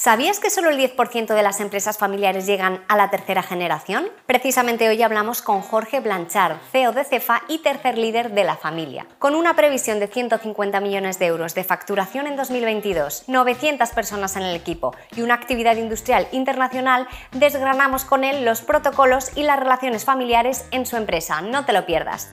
¿Sabías que solo el 10% de las empresas familiares llegan a la tercera generación? Precisamente hoy hablamos con Jorge Blanchard, CEO de Cefa y tercer líder de la familia. Con una previsión de 150 millones de euros de facturación en 2022, 900 personas en el equipo y una actividad industrial internacional, desgranamos con él los protocolos y las relaciones familiares en su empresa. No te lo pierdas.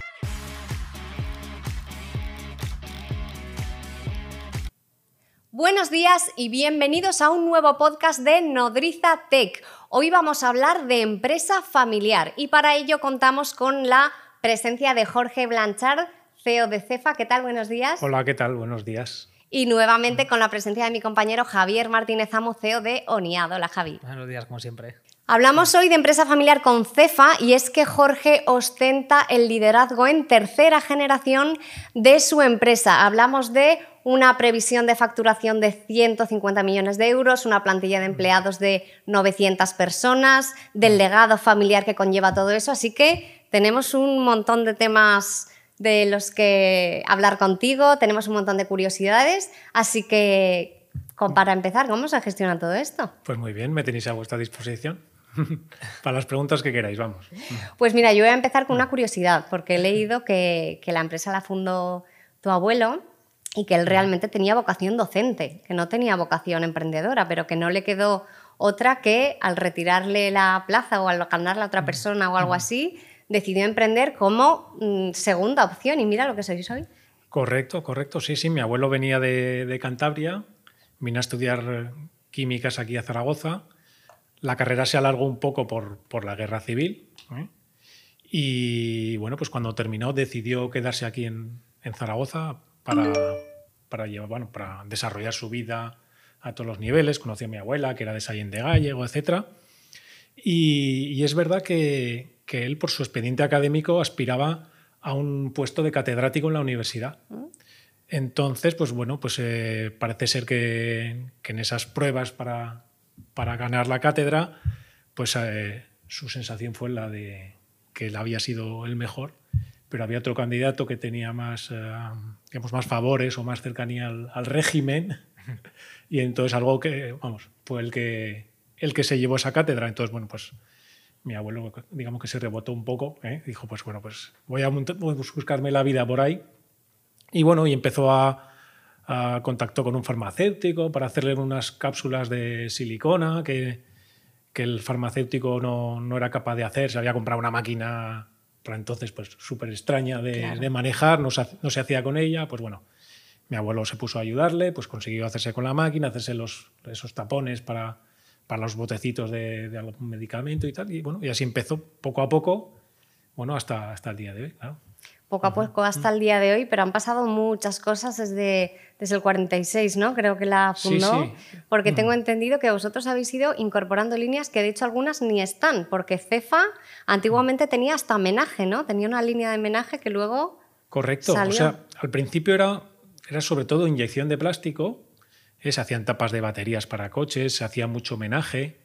Buenos días y bienvenidos a un nuevo podcast de Nodriza Tech. Hoy vamos a hablar de empresa familiar y para ello contamos con la presencia de Jorge Blanchard, CEO de Cefa. ¿Qué tal? Buenos días. Hola, ¿qué tal? Buenos días. Y nuevamente con la presencia de mi compañero Javier Martínez Amo, CEO de Oniado. Hola, Javi. Buenos días, como siempre. Hablamos hoy de empresa familiar con Cefa y es que Jorge ostenta el liderazgo en tercera generación de su empresa. Hablamos de una previsión de facturación de 150 millones de euros, una plantilla de empleados de 900 personas, del legado familiar que conlleva todo eso. Así que tenemos un montón de temas de los que hablar contigo, tenemos un montón de curiosidades. Así que, para empezar, ¿cómo se gestiona todo esto? Pues muy bien, me tenéis a vuestra disposición. Para las preguntas que queráis, vamos. Pues mira, yo voy a empezar con una curiosidad, porque he leído que, que la empresa la fundó tu abuelo y que él realmente tenía vocación docente, que no tenía vocación emprendedora, pero que no le quedó otra que al retirarle la plaza o al ganarla a otra persona o algo así, decidió emprender como mm, segunda opción. Y mira lo que sois hoy. Correcto, correcto, sí, sí, mi abuelo venía de, Cantabria, vino a estudiar químicas aquí a Zaragoza, la carrera se alargó un poco por, por la guerra civil ¿eh? y bueno, pues cuando terminó decidió quedarse aquí en, en Zaragoza para, para, llevar, bueno, para desarrollar su vida a todos los niveles. Conocí a mi abuela, que era de Sallén de Gallego, etc. Y, es verdad que, que, él, por su expediente académico, aspiraba a un puesto de catedrático en la universidad. Entonces, pues bueno, pues eh, parece ser que, que, en esas pruebas para, para ganar la cátedra, pues eh, su sensación fue la de que él había sido el mejor pero había otro candidato que tenía más, eh, digamos, más favores o más cercanía al, régimen. y entonces algo que, vamos, fue el que, el que se llevó esa cátedra. Entonces, bueno, pues mi abuelo, digamos que se rebotó un poco. ¿eh? Dijo, pues bueno, pues voy a, buscarme la vida por ahí. Y bueno, y empezó a, contactó con un farmacéutico para hacerle unas cápsulas de silicona que, que el farmacéutico no, no, era capaz de hacer. Se había comprado una máquina para entonces pues súper extraña de, manejar, no se, no se, hacía con ella, pues bueno, mi abuelo se puso a ayudarle, pues consiguió hacerse con la máquina, hacerse los, esos tapones para, para los botecitos de, de, algún medicamento y tal, y bueno, y así empezó poco a poco, bueno, hasta, hasta el día de hoy, claro poco a poco hasta el día de hoy, pero han pasado muchas cosas desde, desde el 46, ¿no? Creo que la fundó, porque tengo entendido que vosotros habéis ido incorporando líneas que de hecho algunas ni están, porque Cefa antiguamente tenía hasta menaje, ¿no? Tenía una línea de menaje que luego Correcto, o sea, al principio era, era sobre todo inyección de plástico, eh, se hacían tapas de baterías para coches, se hacía mucho menaje,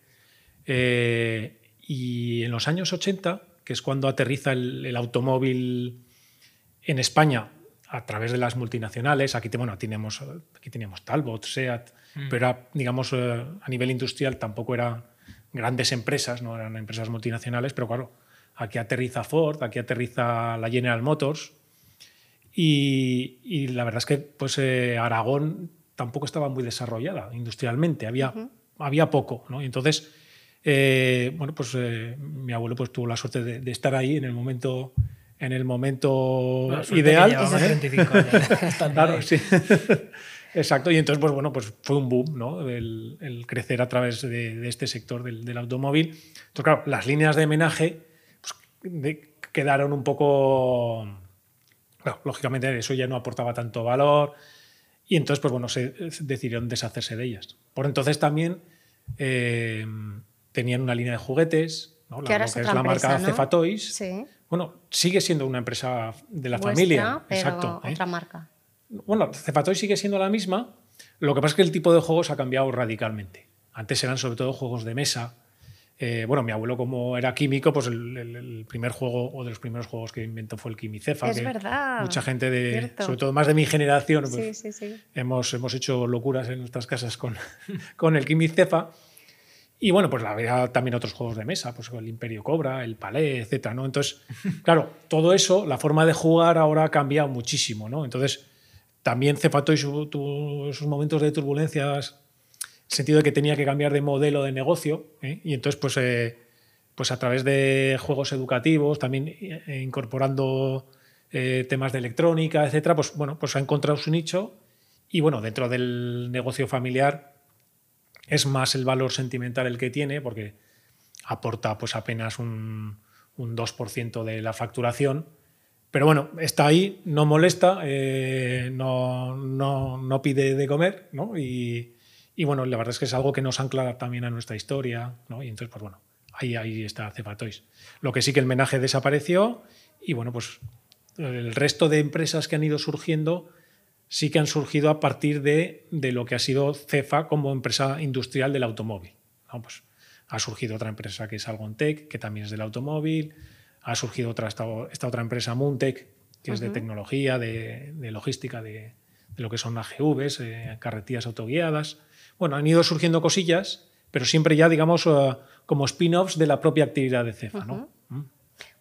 eh, y en los años 80, que es cuando aterriza el automóvil en España, a través de las multinacionales, aquí, bueno, tenemos, aquí teníamos Talbot, SEAT, mm. pero digamos eh, a nivel industrial tampoco eran grandes empresas, no eran empresas multinacionales, pero claro, aquí aterriza Ford, aquí aterriza la General Motors y, la verdad es que pues, eh, Aragón tampoco estaba muy desarrollada industrialmente, había, había poco, ¿no? Y entonces, eh, bueno, pues mi abuelo pues, tuvo la suerte de, de estar ahí en el momento en el momento ideal. claro, sí. Exacto, y entonces, pues bueno, pues fue un boom, ¿no? El, crecer a través de, este sector del, automóvil. Entonces, claro, las líneas de menaje pues, quedaron un poco. lógicamente, eso ya no aportaba tanto valor. Y entonces, pues bueno, se, decidieron deshacerse de ellas. Por entonces también eh, tenían una línea de juguetes, ¿no? la, que es la marca Cefa Toys. Sí bueno, sigue siendo una empresa de la familia. Pero Exacto. ¿eh? Otra marca. Bueno, Cepatoy sigue siendo la misma. Lo que pasa es que el tipo de juegos ha cambiado radicalmente. Antes eran sobre todo juegos de mesa, Eh, bueno, mi abuelo como era químico, pues el, primer juego o de los primeros juegos que inventó fue el Quimicefa. Es verdad. Mucha gente, de, sobre todo más de mi generación, pues, sí, sí, sí. Hemos, hemos hecho locuras en nuestras casas con, con el Quimicefa. Y bueno, pues había también otros juegos de mesa, pues el Imperio Cobra, el Palais, etcétera, ¿no? Entonces, claro, todo eso, la forma de jugar ahora ha cambiado muchísimo, ¿no? Entonces, también Cefatoy tuvo sus momentos de turbulencias sentido de que tenía que cambiar de modelo de negocio ¿eh? y entonces pues, eh, pues a través de juegos educativos, también eh, incorporando temas de electrónica, etcétera, pues bueno, pues ha encontrado su nicho y bueno, dentro del negocio familiar es más el valor sentimental el que tiene porque aporta pues apenas un, un 2% de la facturación, pero bueno, está ahí, no molesta, no, no, no, pide de comer, ¿no? Y, y bueno, la verdad es que es algo que nos ancla también a nuestra historia, ¿no? Y entonces, pues bueno, ahí, ahí está Cepatois. Lo que sí que el menaje desapareció y bueno, pues el resto de empresas que han ido surgiendo sí que han surgido a partir de, de lo que ha sido Cefa como empresa industrial del automóvil. ¿no? Pues ha surgido otra empresa que es Algontec, que también es del automóvil, ha surgido otra, esta, otra empresa Muntec, que es de tecnología, de, de logística, de, de, lo que son AGVs, eh, carretillas autoguiadas bueno, han ido surgiendo cosillas, pero siempre ya, digamos, eh, como spin-offs de la propia actividad de Cefa, ¿no?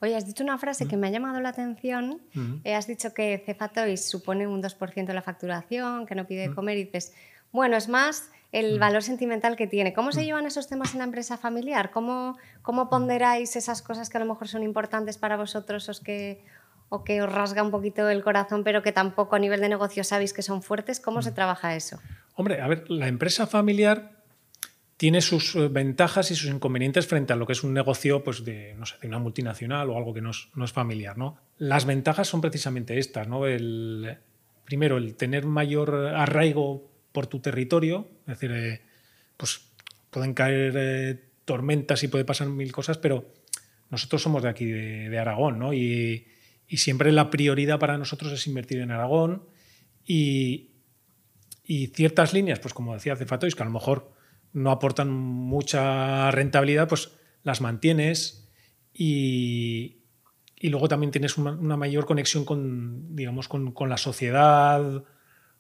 Oye, has dicho una frase que me ha llamado la atención. Eh, has dicho que Cefa Toys supone un 2% de la facturación, que no pide comer y dices, bueno, es más el valor sentimental que tiene. ¿Cómo se llevan esos temas en la empresa familiar? ¿Cómo, ¿Cómo ponderáis esas cosas que a lo mejor son importantes para vosotros o que, o que os rasga un poquito el corazón, pero que tampoco a nivel de negocio sabéis que son fuertes? ¿Cómo se trabaja eso? Hombre, a ver, la empresa familiar tiene sus eh, ventajas y sus inconvenientes frente a lo que es un negocio pues, de, no sé, de una multinacional o algo que no es, familiar. ¿no? Las ventajas son precisamente estas. ¿no? El, primero, el tener mayor arraigo por tu territorio, es decir, eh, pues pueden caer eh, tormentas y puede pasar mil cosas, pero nosotros somos de aquí, de, Aragón, ¿no? y, siempre la prioridad para nosotros es invertir en Aragón y, y ciertas líneas, pues como decía Cefatois, que a lo mejor no aportan mucha rentabilidad, pues las mantienes y, y luego también tienes una, mayor conexión con, digamos, con, con la sociedad,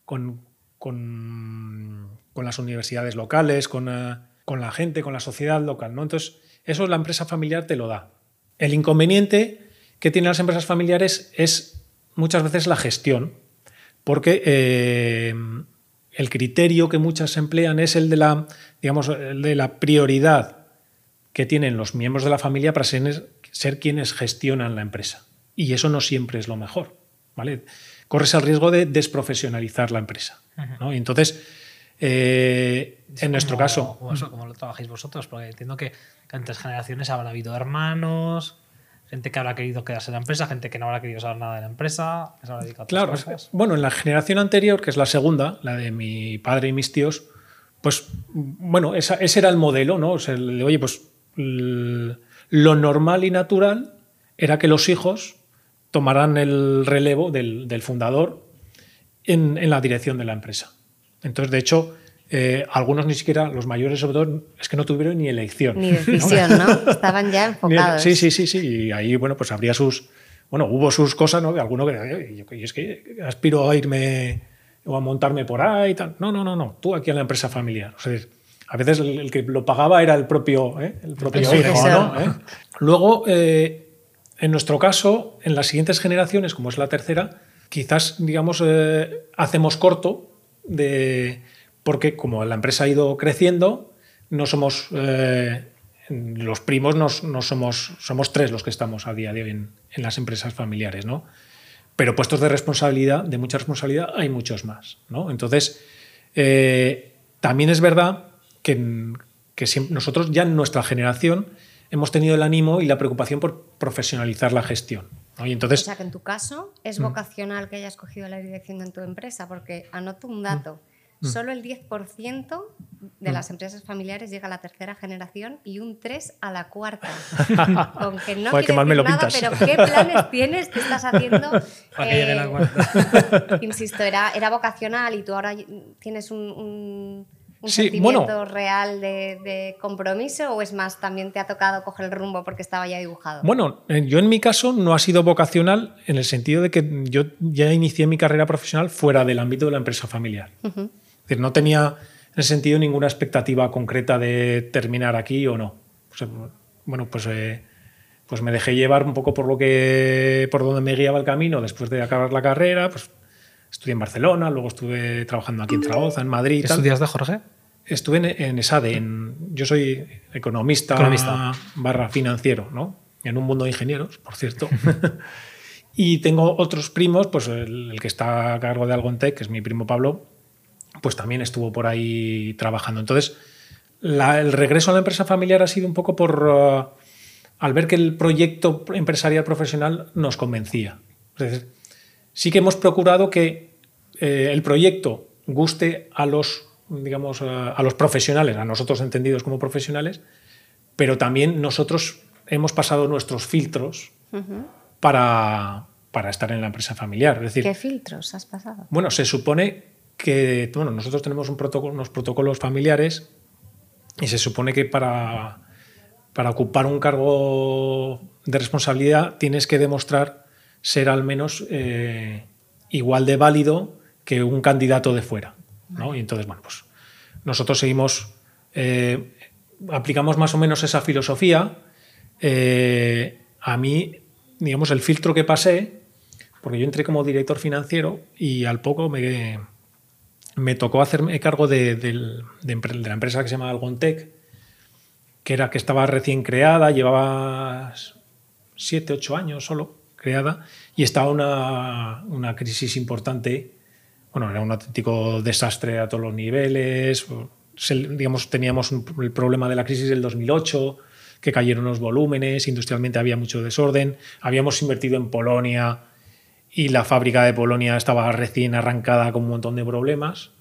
con, con, las universidades locales, con, eh, con, la gente, con la sociedad local. ¿no? Entonces, eso la empresa familiar te lo da. El inconveniente que tienen las empresas familiares es muchas veces la gestión, porque eh, el criterio que muchas emplean es el de la, digamos, de la prioridad que tienen los miembros de la familia para ser, quienes gestionan la empresa. Y eso no siempre es lo mejor. ¿vale? Corres el riesgo de desprofesionalizar la empresa. Y entonces, eh, en nuestro caso... ¿Cómo lo trabajáis vosotros? Porque entiendo que, que antes generaciones habrá habido hermanos, gente que habrá querido quedarse en la empresa, gente que no habrá querido saber nada de la empresa, que se habrá dedicado a Claro, bueno, en la generación anterior, que es la segunda, la de mi padre y mis tíos, pues bueno, ese era el modelo, ¿no? O sea, oye, pues lo normal y natural era que los hijos tomaran el relevo del, fundador en, en, la dirección de la empresa. Entonces, de hecho, eh, algunos ni siquiera, los mayores sobre todo, es que no tuvieron ni elección. Ni decisión, ¿no? Estaban ya enfocados. Sí, sí, sí, sí. Y ahí, bueno, pues habría sus. Bueno, hubo sus cosas, ¿no? Alguno que. Y es que aspiro a irme o a montarme por ahí y tal. No, no, no, no. Tú aquí en la empresa familiar. O sea, a veces el, que lo pagaba era el propio, ¿eh? el propio hijo, ¿no? ¿Eh? Luego, en nuestro caso, en las siguientes generaciones, como es la tercera, quizás, digamos, hacemos corto de porque como la empresa ha ido creciendo, no somos eh, los primos, no, somos, somos tres los que estamos a día de hoy en, las empresas familiares, ¿no? Pero puestos de responsabilidad, de mucha responsabilidad, hay muchos más, ¿no? Entonces, eh, también es verdad que, que nosotros ya en nuestra generación hemos tenido el ánimo y la preocupación por profesionalizar la gestión. Y entonces, o sea que en tu caso es mm. vocacional que hayas cogido la dirección de tu empresa, porque anoto un dato. Mm. Solo el 10% de mm. las empresas familiares llega a la tercera generación y un 3 a la cuarta. Aunque no Joder, mal me lo nada, pero ¿qué planes tienes? ¿Qué estás haciendo? Para que llegue la cuarta. insisto, era, era vocacional y tú ahora tienes un, un Sí, sentimiento bueno. real de, de compromiso o es más, también te ha tocado coger el rumbo porque estaba ya dibujado? Bueno, eh, yo en mi caso no ha sido vocacional en el sentido de que yo ya inicié mi carrera profesional fuera del ámbito de la empresa familiar. Ujú. Es decir, no tenía en ese sentido ninguna expectativa concreta de terminar aquí o no. O sea, bueno, pues, eh, pues me dejé llevar un poco por lo que por donde me guiaba el camino después de acabar la carrera. Pues estudié en Barcelona, luego estuve trabajando aquí en Zaragoza, en Madrid. y ¿Qué tal. estudias de Jorge? Estuve en, en ESADE, en- yo soy economista, Economista. barra financiero, ¿no? En un mundo de ingenieros, por cierto. y tengo otros primos, pues el, el que está a cargo de Algontec, que es mi primo Pablo, pues también estuvo por ahí trabajando. Entonces, la- el regreso a la empresa familiar ha sido un poco por... uh, al ver que el proyecto empresarial profesional nos convencía. Es decir, sí que hemos procurado que eh, el proyecto guste a los, digamos, a, a los profesionales, a nosotros entendidos como profesionales, pero también nosotros hemos pasado nuestros filtros para, para estar en la empresa familiar. Es decir, ¿Qué filtros has pasado? bueno, se supone que bueno, nosotros tenemos un protocolo- unos protocolos familiares y se supone que para, para ocupar un cargo de responsabilidad tienes que demostrar ser al menos eh, igual de válido que un candidato de fuera. ¿no? Y entonces, bueno, pues nosotros seguimos, eh, aplicamos más o menos esa filosofía. Eh, a mí, digamos, el filtro que pasé, porque yo entré como director financiero y al poco me, me tocó hacerme cargo de, la empresa que se llama Algontec, que era que estaba recién creada, llevaba siete, ocho años solo creada, y estaba una, crisis importante. Bueno, era un auténtico desastre a todos los niveles. Digamos, teníamos el problema de la crisis del 2008, que cayeron los volúmenes, industrialmente había mucho desorden. Habíamos invertido en Polonia y la fábrica de Polonia estaba recién arrancada con un montón de problemas.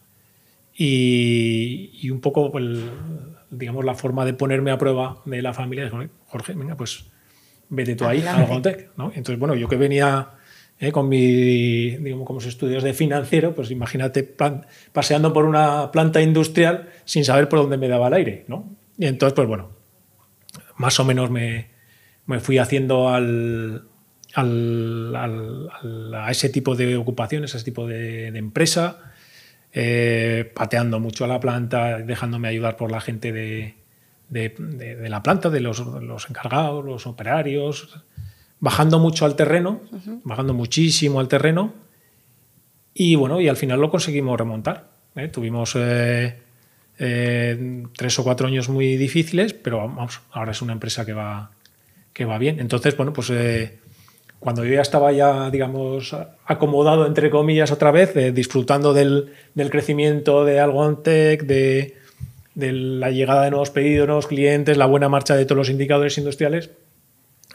Y, y un poco, el- digamos, la forma de ponerme a prueba de la familia es, Jorge, venga, pues vete tú ahí a. Algontec, ¿no? Entonces, bueno, yo que venía eh, con mi, digamos, con mis estudios de financiero, pues imagínate plan- paseando por una planta industrial sin saber por dónde me daba el aire, ¿no? Y entonces, pues bueno, más o menos me, me fui haciendo al, al- a ese tipo de ocupaciones, a ese tipo de, de empresa, eh, pateando mucho a la planta, dejándome ayudar por la gente de, de- de- de la planta, de los, los encargados, los operarios, bajando mucho al terreno, bajando muchísimo al terreno, y bueno, y al final lo conseguimos remontar. ¿eh? Tuvimos eh, tres o cuatro años muy difíciles, pero vamos, ahora es una empresa que va, que va bien. Entonces, bueno, pues cuando yo ya estaba ya, digamos, acomodado, entre comillas, otra vez, eh, disfrutando del, del crecimiento de Algontec, de, de la llegada de nuevos pedidos, nuevos clientes, la buena marcha de todos los indicadores industriales,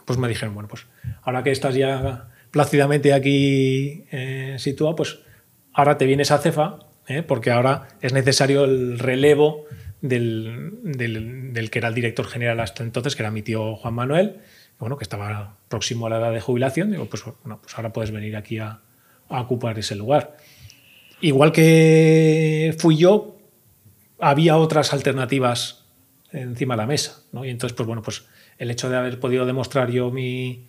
pues me dijeron, bueno, pues ahora que estás ya plácidamente aquí eh, situado, pues ahora te vienes a Cefa, ¿eh? porque ahora es necesario el relevo del, del- del que era el director general hasta entonces, que era mi tío Juan Manuel, bueno, que estaba próximo a la edad de jubilación. Digo, pues, bueno, pues ahora puedes venir aquí a, a ocupar ese lugar. Igual que fui yo, había otras alternativas encima de la mesa, ¿no? Y entonces, pues bueno, pues el hecho de haber podido demostrar yo mi,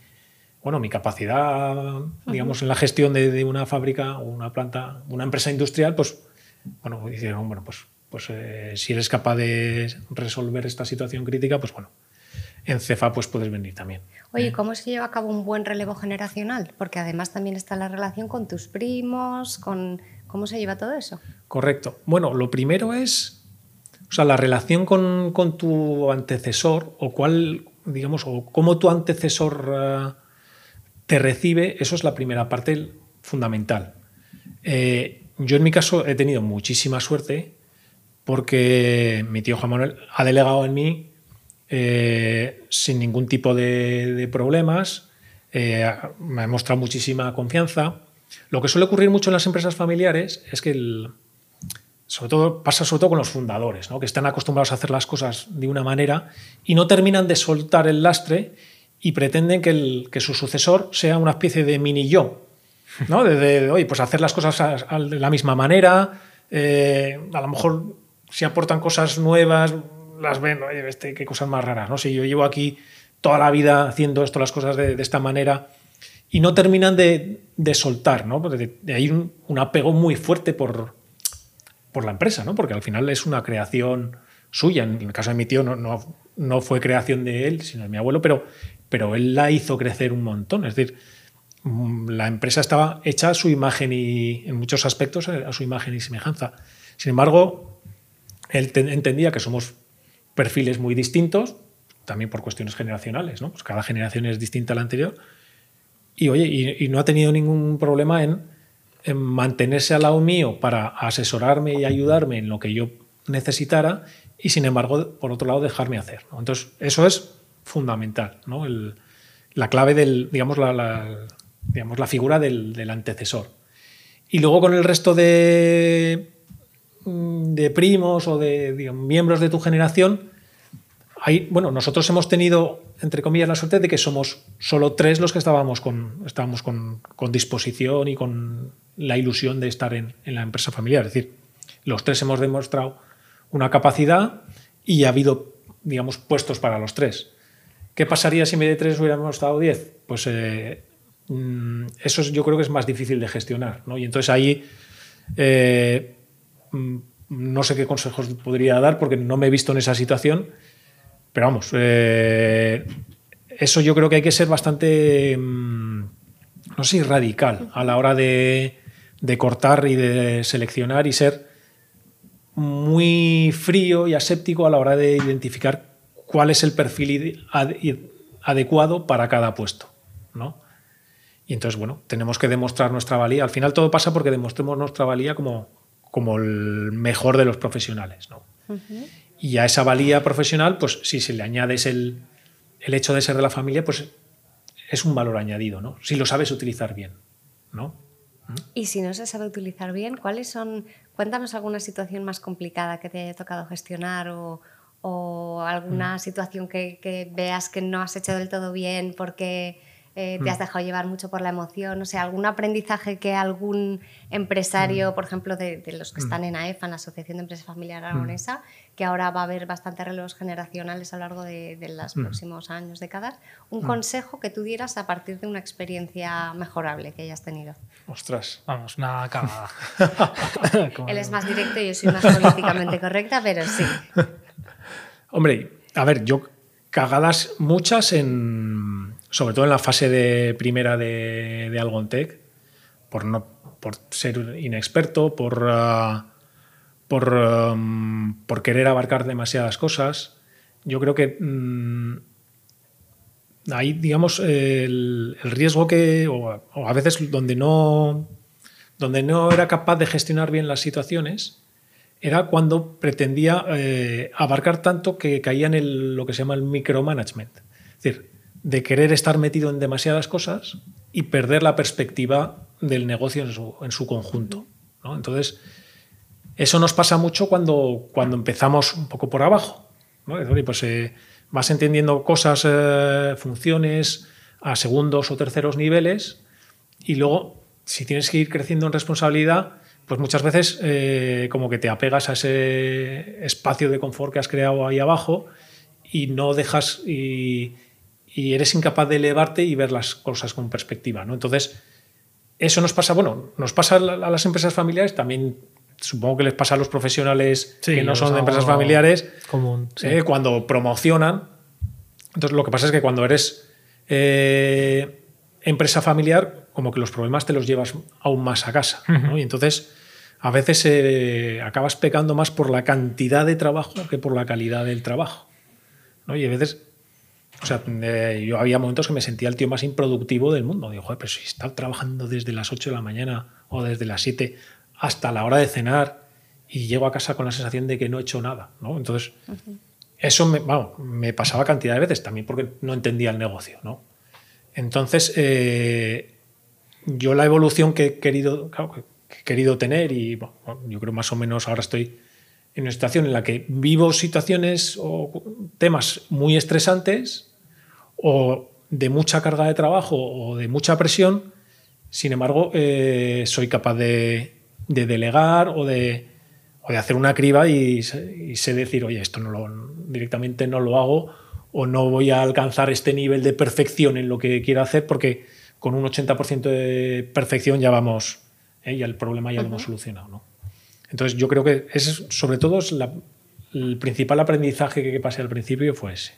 bueno, mi capacidad, digamos, en la gestión de, de una fábrica o una planta, una empresa industrial, pues, bueno, dijeron, bueno, pues, pues eh, si eres capaz de resolver esta situación crítica, pues bueno, en Cefa pues puedes venir también. Oye, ¿cómo se lleva a cabo un buen relevo generacional? Porque además también está la relación con tus primos, con cómo se lleva todo eso. Correcto. Bueno, lo primero es, o sea, la relación con, con tu antecesor o cuál, digamos, o cómo tu antecesor eh, te recibe, eso es la primera parte fundamental. Eh, yo en mi caso he tenido muchísima suerte porque mi tío Juan Manuel ha delegado en mí eh, sin ningún tipo de, problemas, eh, me ha muchísima confianza. Lo que suele ocurrir mucho en las empresas familiares es que, el- sobre todo, pasa sobre todo con los fundadores, ¿no? que están acostumbrados a hacer las cosas de una manera y no terminan de soltar el lastre y pretenden que, el- que su sucesor sea una especie de mini yo. ¿no? De, de, pues hacer las cosas de la misma manera, eh, a lo mejor si aportan cosas nuevas, las ven, oye, este, qué cosas más raras, ¿no? Si yo llevo aquí toda la vida haciendo esto, las cosas de, de esta manera, y no terminan de, de soltar, ¿no? De ahí un, un, apego muy fuerte por, por la empresa, ¿no? Porque al final es una creación suya. En el caso de mi tío no, no, no fue creación de él, sino de mi abuelo, pero, pero él la hizo crecer un montón. Es decir, mm, la empresa estaba hecha a su imagen y, en muchos aspectos, a su imagen y semejanza. Sin embargo, él entendía que somos perfiles muy distintos, también por cuestiones generacionales, ¿no? Pues cada generación es distinta a la anterior. Y oye, y, no ha tenido ningún problema en, en, mantenerse al lado mío para asesorarme y ayudarme en lo que yo necesitara y sin embargo, por otro lado, dejarme hacer. Entonces, eso es fundamental, ¿no? La clave del, digamos, la, la, digamos, la figura del, del, antecesor. Y luego con el resto de, de primos o de miembros de tu generación, hay, bueno, nosotros hemos tenido, entre comillas, la suerte de que somos solo tres los que estábamos con, estábamos con, disposición y con la ilusión de estar en, en, la empresa familiar. Es decir, los tres hemos demostrado una capacidad y ha habido, digamos, puestos para los tres. ¿Qué pasaría si en vez de tres hubiéramos estado diez? Pues eh, eso yo creo que es más difícil de gestionar. ¿no? Y entonces ahí eh, no sé qué consejos podría dar porque no me he visto en esa situación, pero vamos, eh, eso yo creo que hay que ser bastante, no sé, radical a la hora de, de cortar y de seleccionar y ser muy frío y aséptico a la hora de identificar cuál es el perfil adecuado para cada puesto. ¿no? Y entonces, bueno, tenemos que demostrar nuestra valía. Al final todo pasa porque demostremos nuestra valía como, como el mejor de los profesionales. ¿no? Uh -huh. Y a esa valía profesional, pues si se le añades el, el, hecho de ser de la familia, pues es un valor añadido, ¿no? Si lo sabes utilizar bien, ¿no? Y si no se sabe utilizar bien, ¿cuáles son? Cuéntanos alguna situación más complicada que te haya tocado gestionar o, o alguna mm. situación que, que, veas que no has hecho del todo bien porque eh, te mm. has dejado llevar mucho por la emoción. O sea, algún aprendizaje que algún empresario, mm. por ejemplo, de, de, los que están en AEFA, en la Asociación de Empresas Familiar Aragonesa, que ahora va a haber bastantes relevos generacionales a lo largo de, de los próximos años, décadas, un consejo que tú dieras a partir de una experiencia mejorable que hayas tenido. Ostras. Vamos, una cagada. Él es más directo y yo soy más políticamente correcta, pero sí. Hombre, a ver, yo cagadas muchas en sobre todo en la fase de primera de, de Algontech, por no por ser inexperto, por por, um, por querer abarcar demasiadas cosas. Yo creo que um, ahí, digamos, el, riesgo que, o, a veces donde no, donde no era capaz de gestionar bien las situaciones, era cuando pretendía eh, abarcar tanto que caía en lo que se llama el micromanagement. Es decir, de querer estar metido en demasiadas cosas y perder la perspectiva del negocio en su, en su conjunto. Entonces, eso nos pasa mucho cuando, cuando empezamos un poco por abajo. ¿no? Pues eh, vas entendiendo cosas, eh, funciones a segundos o terceros niveles y luego, si tienes que ir creciendo en responsabilidad, pues muchas veces eh, como que te apegas a ese espacio de confort que has creado ahí abajo y no dejas y eres incapaz de elevarte y ver las cosas con perspectiva. ¿no? Entonces, eso nos pasa, bueno, nos pasa a las empresas familiares, también supongo que les pasa a los profesionales sí, que no son de empresas familiares, común, sí. eh, cuando promocionan. Entonces, lo que pasa es que cuando eres eh, empresa familiar, como que los problemas te los llevas aún más a casa. Uh -huh. ¿no? Y entonces, a veces eh, acabas pecando más por la cantidad de trabajo que por la calidad del trabajo. ¿no? Y a veces, o sea, eh, yo había momentos que me sentía el tío más improductivo del mundo. Digo, joder, pero si está trabajando desde las 8 de la mañana o desde las 7 hasta la hora de cenar y llego a casa con la sensación de que no he hecho nada. ¿no? Entonces, uh -huh. eso me, bueno, me, pasaba cantidad de veces también porque no entendía el negocio. ¿no? Entonces, eh, yo la evolución que he querido, claro, que he querido tener y bueno, yo creo más o menos ahora estoy en una situación en la que vivo situaciones o temas muy estresantes o de mucha carga de trabajo o de mucha presión, sin embargo, eh, soy capaz de, de delegar o de, o de hacer una criba y, y, sé decir, oye, esto no lo, directamente no lo hago o no voy a alcanzar este nivel de perfección en lo que quiero hacer porque con un 80% de perfección ya vamos, ¿eh? ya el problema ya lo hemos solucionado. ¿no? Entonces yo creo que es, sobre todo es el principal aprendizaje que pasé al principio fue ese.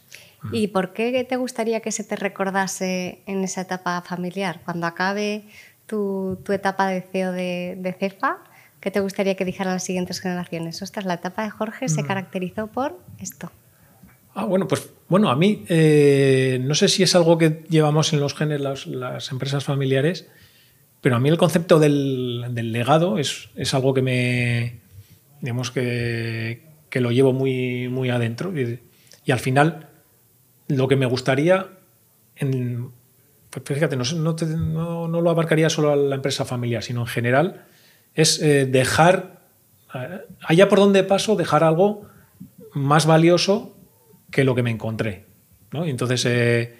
¿Y por qué te gustaría que se te recordase en esa etapa familiar? Cuando acabe tu, tu etapa de CEO de, de, CEFA, ¿qué te gustaría que dijeran las siguientes generaciones? Ostras, la etapa de Jorge se mm. caracterizó por esto. Ah, bueno, pues bueno, a mí eh, no sé si es algo que llevamos en los genes las, las empresas familiares, pero a mí el concepto del, legado es, es, algo que me, digamos que, que, lo llevo muy, muy adentro y, al final lo que me gustaría, en, pues fíjate, no, no, no, lo abarcaría solo a la empresa familiar, sino en general, es eh, dejar, eh, allá por donde paso, dejar algo más valioso que lo que me encontré. ¿no? Entonces, eh,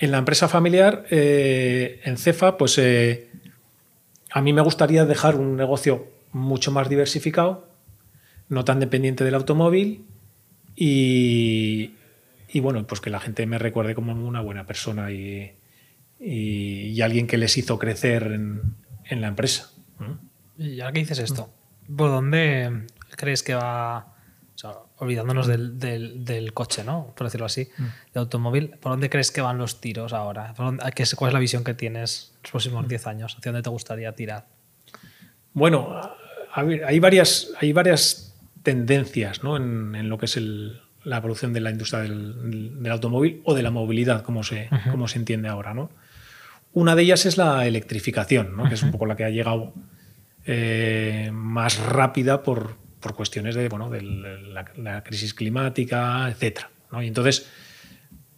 en la empresa familiar, eh, en Cefa, pues eh, a mí me gustaría dejar un negocio mucho más diversificado, no tan dependiente del automóvil y, bueno, pues que la gente me recuerde como una buena persona y, alguien que les hizo crecer en, la empresa. Y ahora que dices esto, ¿por dónde crees que va? Olvidándonos del, del, del, coche, ¿no? Por decirlo así, mm. de automóvil, ¿por dónde crees que van los tiros ahora? Dónde, ¿Cuál es la visión que tienes los próximos 10 años? ¿Hacia dónde te gustaría tirar? Bueno, hay varias, hay varias tendencias ¿no? en, en, lo que es el, la evolución de la industria del, del, automóvil o de la movilidad, como se, uh -huh. como se entiende ahora. ¿no? Una de ellas es la electrificación, ¿no? uh -huh. que es un poco la que ha llegado eh, más rápida por, por cuestiones de, bueno, de la, la crisis climática, etc. ¿no? Y entonces,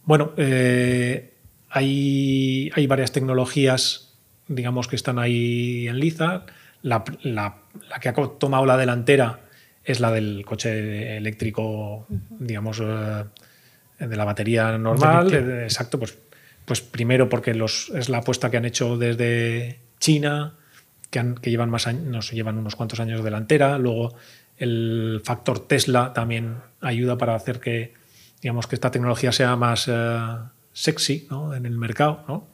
bueno, eh, hay, hay varias tecnologías, digamos, que están ahí en liza. La, la, la, que ha tomado la delantera es la del coche eléctrico, digamos, eh, de la batería normal. Exacto, pues, pues primero porque los, es la apuesta que han hecho desde China, que, han, que llevan más años, nos llevan unos cuantos años de delantera. Luego el factor Tesla también ayuda para hacer que, digamos, que esta tecnología sea más uh, sexy ¿no? en el mercado. ¿no?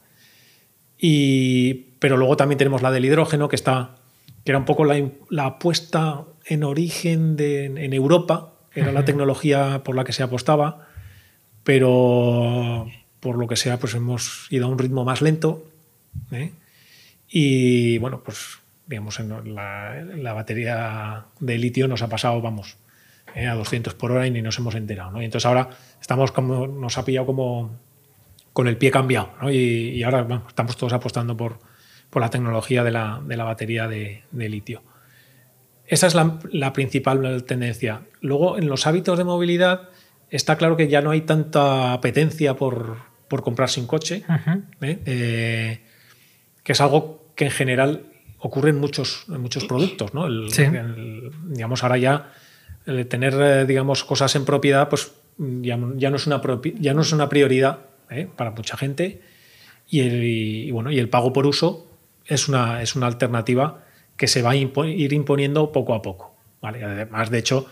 Y, pero luego también tenemos la del hidrógeno, que, está, que era un poco la, la apuesta en origen de, en Europa, era uh -huh. la tecnología por la que se apostaba, pero por lo que sea, pues hemos ido a un ritmo más lento. ¿eh? Y bueno, pues digamos, en la, la, batería de litio nos ha pasado, vamos, eh, a 200 por hora y ni nos hemos enterado. ¿no? Y entonces ahora estamos como, nos ha pillado como con el pie cambiado. ¿no? Y, y, ahora bueno, estamos todos apostando por, por la tecnología de la, de la batería de, de, litio. Esa es la, la, principal tendencia. Luego, en los hábitos de movilidad, está claro que ya no hay tanta apetencia por, por comprarse un coche, uh -huh. ¿eh? Eh, que es algo que en general ocurre en muchos, en muchos productos, ¿no? El, sí. el, digamos, ahora ya el tener, eh, digamos, cosas en propiedad, pues ya, ya, no, es una ya no es una prioridad ¿eh? para mucha gente y, el, y, bueno, y el pago por uso es una, es una alternativa que se va a impo ir imponiendo poco a poco. ¿vale? Además, de hecho,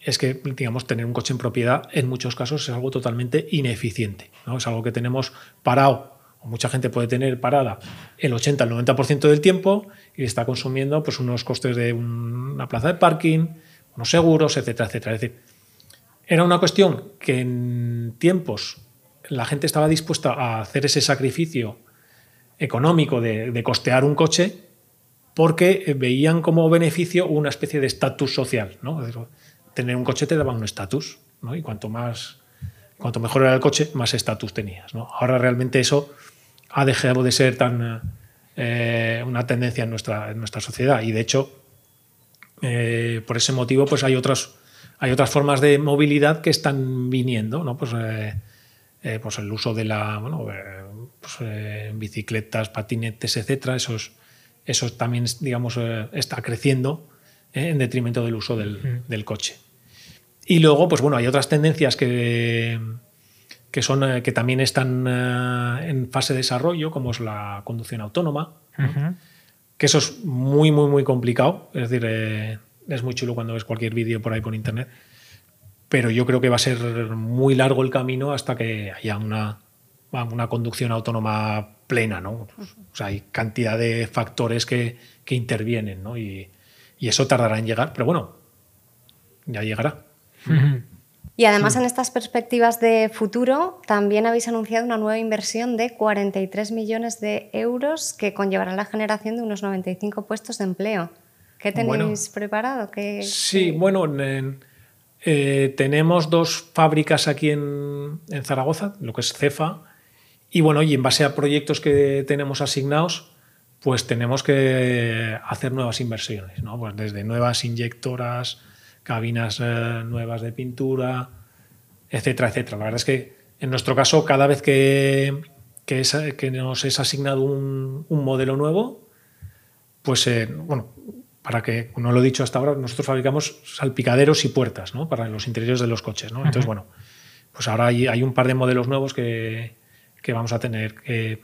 es que, digamos, tener un coche en propiedad en muchos casos es algo totalmente ineficiente. ¿no? Es algo que tenemos parado mucha gente puede tener parada el 80 al 90% del tiempo y está consumiendo pues, unos costes de una plaza de parking, unos seguros, etcétera, etcétera. Es decir, era una cuestión que en tiempos la gente estaba dispuesta a hacer ese sacrificio económico de, de costear un coche porque veían como beneficio una especie de estatus social. ¿no? Tener un coche te daba un estatus ¿no? y cuanto más cuanto mejor era el coche, más estatus tenías. ¿no? Ahora realmente eso ha dejado de ser tan eh, una tendencia en nuestra, en nuestra sociedad y de hecho eh, por ese motivo pues hay otras hay otras formas de movilidad que están viniendo ¿no? pues, eh, pues el uso de la bueno, pues, bicicletas patinetes etcétera esos eso también digamos está creciendo en detrimento del uso del, mm. del coche y luego pues bueno hay otras tendencias que que, son, eh, que también están eh, en fase de desarrollo, como es la conducción autónoma, uh -huh. que eso es muy, muy, muy complicado. Es decir, eh, es muy chulo cuando ves cualquier vídeo por ahí por internet, pero yo creo que va a ser muy largo el camino hasta que haya una, una conducción autónoma plena, ¿no? O sea, hay cantidad de factores que, que intervienen, ¿no? Y, y, eso tardará en llegar, pero bueno, ya llegará. Y además en estas perspectivas de futuro también habéis anunciado una nueva inversión de 43 millones de euros que conllevará la generación de unos 95 puestos de empleo. ¿Qué tenéis preparado? ¿Qué, sí, bueno, eh, tenemos dos fábricas aquí en, en, Zaragoza, lo que es CEFA, y bueno, y en base a proyectos que tenemos asignados, pues tenemos que hacer nuevas inversiones, ¿no? Pues desde nuevas inyectoras, cabinas eh, nuevas de pintura, etcétera, etcétera. La verdad es que en nuestro caso, cada vez que, que, nos es asignado un, modelo nuevo, pues eh, bueno, para que, no lo he dicho hasta ahora, nosotros fabricamos salpicaderos y puertas ¿no? para los interiores de los coches. ¿no? Entonces, bueno, pues ahora hay, hay, un par de modelos nuevos que, que vamos a tener que,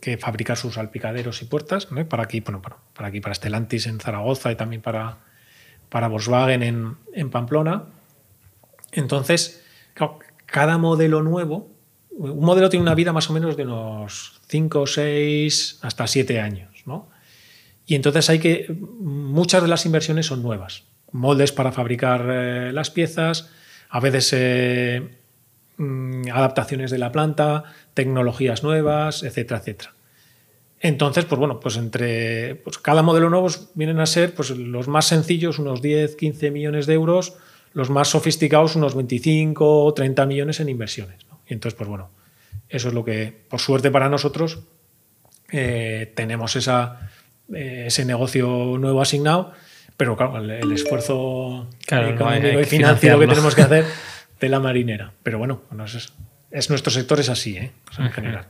que, fabricar sus salpicaderos y puertas, ¿no? para aquí, bueno, para, para, aquí, para Stellantis en Zaragoza y también para, para Volkswagen en, Pamplona. Entonces, cada modelo nuevo, un modelo tiene una vida más o menos de unos 5, 6, hasta 7 años, ¿no? Y entonces hay que, muchas de las inversiones son nuevas, moldes para fabricar eh, las piezas, a veces eh, mm, adaptaciones de la planta, tecnologías nuevas, etcétera, etcétera. Entonces, pues bueno, pues entre pues cada modelo nuevo vienen a ser pues los más sencillos, unos 10, 15 millones de euros, los más sofisticados, unos 25 o 30 millones en inversiones. Y entonces, pues bueno, eso es lo que, por suerte para nosotros, eh, tenemos esa, eh, ese negocio nuevo asignado, pero claro, el, esfuerzo económico y financiero que tenemos que hacer de la marinera. Pero bueno, es, nuestro sector es así, ¿eh? en general.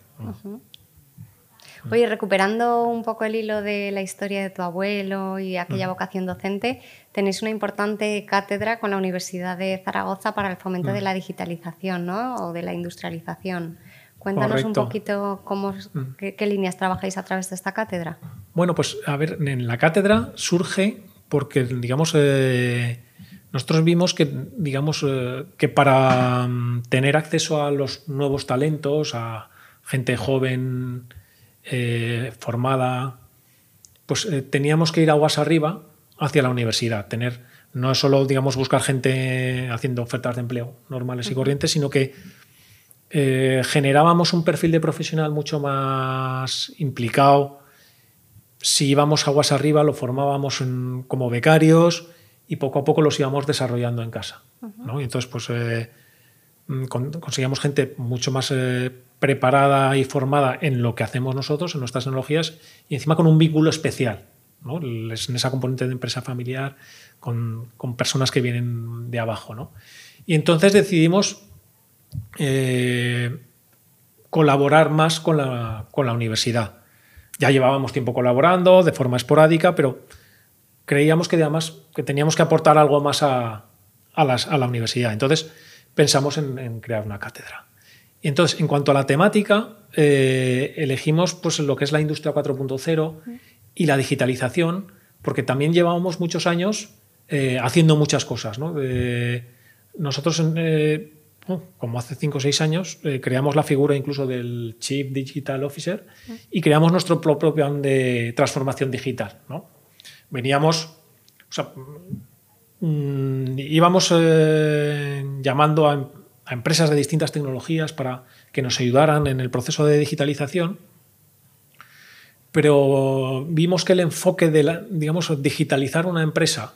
Oye, recuperando un poco el hilo de la historia de tu abuelo y aquella vocación docente, tenéis una importante cátedra con la Universidad de Zaragoza para el fomento de la digitalización ¿no? o de la industrialización. Cuéntanos un poquito cómo, qué, líneas trabajáis a través de esta cátedra. Bueno, pues a ver, en la cátedra surge porque, digamos, eh, nosotros vimos que, digamos, eh, que para mm, tener acceso a los nuevos talentos, a gente joven eh, formada, pues eh, teníamos que ir aguas arriba hacia la universidad, tener no solo digamos buscar gente haciendo ofertas de empleo normales y corrientes, sino que eh, generábamos un perfil de profesional mucho más implicado. Si íbamos aguas arriba, lo formábamos como becarios y poco a poco los íbamos desarrollando en casa. Y entonces, pues mm, conseguíamos gente mucho más preparada y formada en lo que hacemos nosotros, en nuestras tecnologías, y encima con un vínculo especial, ¿no? en esa componente de empresa familiar, con, personas que vienen de abajo. ¿no? Y entonces decidimos eh, colaborar más con la, universidad. Ya llevábamos tiempo colaborando de forma esporádica, pero creíamos que además que teníamos que aportar algo más a, la universidad. Entonces pensamos en crear una cátedra. Entonces, en cuanto a la temática, eh, elegimos pues, lo que es la industria 4.0 y la digitalización, porque también llevábamos muchos años eh, haciendo muchas cosas. nosotros, eh, como hace 5 o 6 años, creamos la figura incluso del Chief Digital Officer y creamos nuestro propio plan de transformación digital. Veníamos, mm, íbamos llamando a a empresas de distintas tecnologías para que nos ayudaran en el proceso de digitalización, pero vimos que el enfoque de, la, digamos, digitalizar una empresa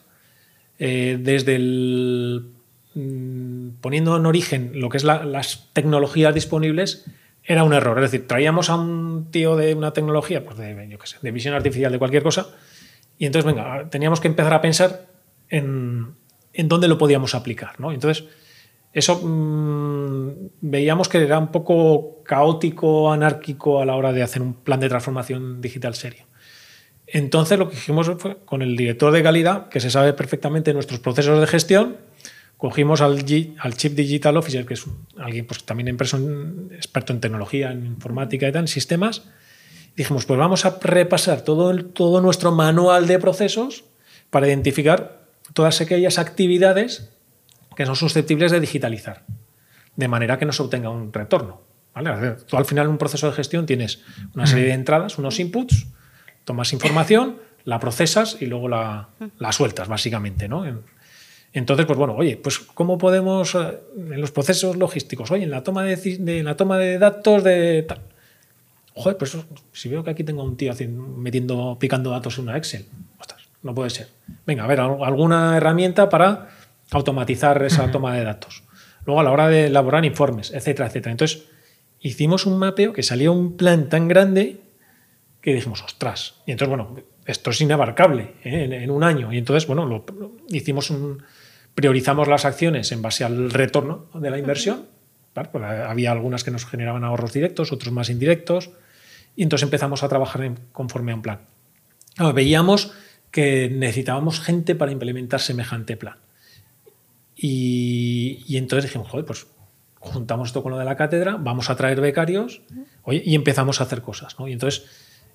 eh, desde el mm, poniendo en origen lo que es las tecnologías disponibles era un error. Es decir, traíamos a un tío de una tecnología, pues de, de visión artificial, de cualquier cosa, y entonces, venga, teníamos que empezar a pensar en, en dónde lo podíamos aplicar. ¿no? Entonces, eso mm, veíamos que era un poco caótico, anárquico a la hora de hacer un plan de transformación digital serio. Entonces lo que hicimos fue con el director de calidad, que se sabe perfectamente nuestros procesos de gestión, cogimos al, al Chief Digital Officer, que es alguien pues, también experto en tecnología, en informática y tal, en sistemas, dijimos, pues vamos a repasar todo, todo nuestro manual de procesos para identificar todas aquellas actividades que son susceptibles de digitalizar, de manera que no se obtenga un retorno. ¿vale? Tú al final en un proceso de gestión tienes una serie de entradas, unos inputs, tomas información, la procesas y luego la, la sueltas, básicamente. ¿no? Entonces, pues bueno, oye, pues ¿cómo podemos eh, en los procesos logísticos, oye, en la toma de, de la toma de datos de tal? Joder, pues si veo que aquí tengo un tío metiendo, picando datos en una Excel, ostras, no puede ser. Venga, a ver, alguna herramienta para automatizar esa toma de datos. Luego a la hora de elaborar informes, etcétera, etcétera. Entonces, hicimos un mapeo que salía un plan tan grande que dijimos, ostras. Y entonces, bueno, esto es inabarcable ¿eh? en, un año. Y entonces, bueno, lo, hicimos un, priorizamos las acciones en base al retorno de la inversión. Pues, había algunas que nos generaban ahorros directos, otros más indirectos. Y entonces empezamos a trabajar conforme a un plan. veíamos que necesitábamos gente para implementar semejante plan. Y, entonces dijimos, joder, pues juntamos esto con lo de la cátedra, vamos a traer becarios y empezamos a hacer cosas. Y entonces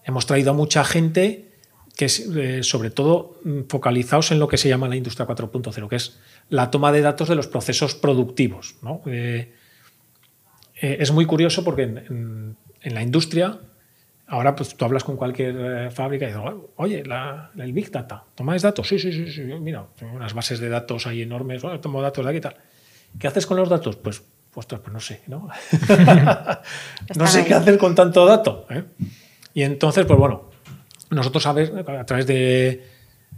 hemos traído a mucha gente que es eh, sobre todo mm, focalizados en lo que se llama la industria 4.0, que es la toma de datos de los procesos productivos. Eh, eh, es muy curioso porque en, la industria, ahora pues, tú hablas con cualquier fábrica y dices, oye, el Big Data, ¿tomáis datos? Sí, sí, sí, sí. mira, tengo unas bases de datos ahí enormes, tomo datos de aquí y tal. ¿Qué haces con los datos? Pues, pues, pues no sé, ¿no? no sé qué hacer con tanto dato. Y entonces, pues bueno, nosotros a, a través de,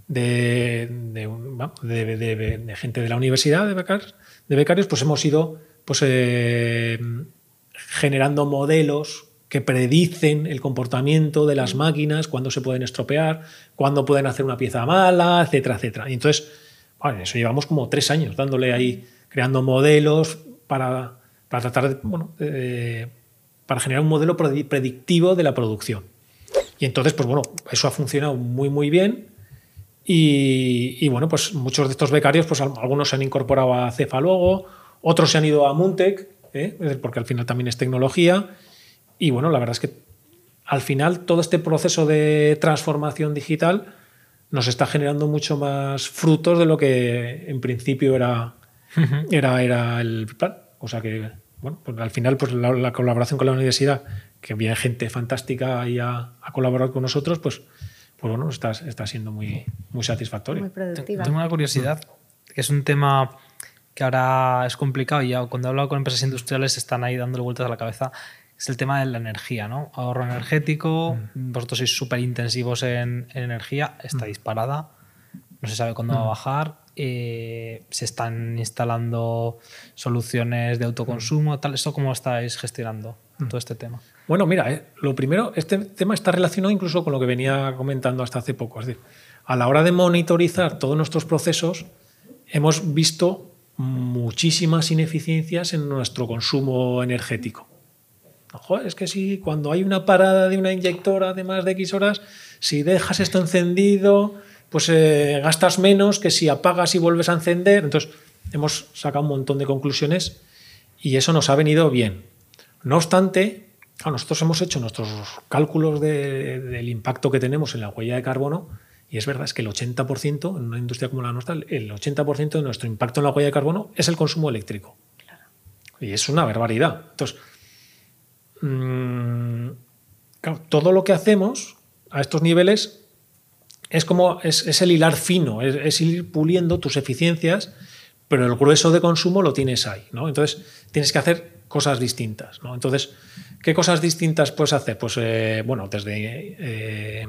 de, gente de la universidad, de becarios, de becarios pues hemos ido pues, eh, generando modelos que predicen el comportamiento de las máquinas, cuándo se pueden estropear, cuándo pueden hacer una pieza mala, etcétera, etcétera. Y entonces, bueno, eso llevamos como tres años dándole ahí, creando modelos para, para tratar de, bueno, para generar un modelo predictivo de la producción. Y entonces, pues bueno, eso ha funcionado muy, muy bien. Y, bueno, pues muchos de estos becarios, pues algunos se han incorporado a Cefa luego, otros se han ido a Muntec, ¿eh? porque al final también es tecnología. Y bueno, la verdad es que al final todo este proceso de transformación digital nos está generando mucho más frutos de lo que en principio era, era, era el plan. O sea que, bueno, pues al final pues la colaboración con la universidad que viene gente fantástica ahí a, colaborar con nosotros, pues, pues bueno, está, está siendo muy, muy satisfactorio. Muy productiva. Tengo una curiosidad, que es un tema que ahora es complicado y ya cuando he hablado con empresas industriales están ahí dándole vueltas a la cabeza, es el tema de la energía, ¿no? Ahorro energético, mm. vosotros sois súper intensivos en, energía, está mm. disparada, no se sabe cuándo va a mm. bajar, eh, se están instalando soluciones de autoconsumo, tal, ¿eso cómo estáis gestionando todo este tema? Bueno, mira, eh, lo primero, este tema está relacionado incluso con lo que venía comentando hasta hace poco. Es decir, a la hora de monitorizar todos nuestros procesos, hemos visto muchísimas ineficiencias en nuestro consumo energético. Es que si cuando hay una parada de una inyectora de más de X horas, si dejas esto encendido, pues eh, gastas menos que si apagas y vuelves a encender. Entonces, hemos sacado un montón de conclusiones y eso nos ha venido bien. No obstante, nosotros hemos hecho nuestros cálculos del impacto que tenemos en la huella de carbono y es verdad es que el 80% en una industria como la nuestra, el 80% de nuestro impacto en la huella de carbono es el consumo eléctrico. Y es una barbaridad. Entonces, mm, todo lo que hacemos a estos niveles es como es, el hilar fino, es, ir puliendo tus eficiencias, pero el grueso de consumo lo tienes ahí. ¿no? Entonces, tienes que hacer cosas distintas. ¿no? Entonces, ¿qué cosas distintas puedes hacer? Pues, eh, bueno, desde eh,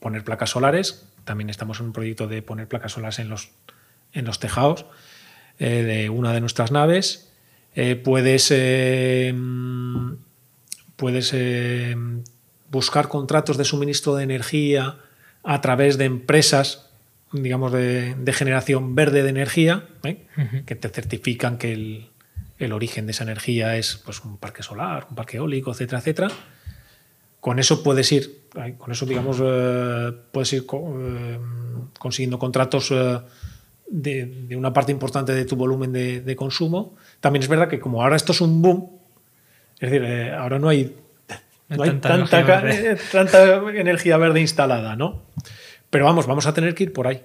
poner placas solares, también estamos en un proyecto de poner placas solares en los, en los tejados eh, de una de nuestras naves. puedes puedes buscar contratos de suministro de energía a través de empresas digamos, de, generación verde de energía, que te certifican que el, el origen de esa energía es pues, un parque solar, un parque eólico, etcétera, etcétera. Con eso puedes ir, con eso digamos, eh, puedes ir eh, consiguiendo contratos eh, de, una parte importante de tu volumen de, consumo. También es verdad que como ahora esto es un boom, es decir, ahora no hay, tanta, energía verde. instalada, ¿no? Pero vamos, vamos a tener que ir por ahí.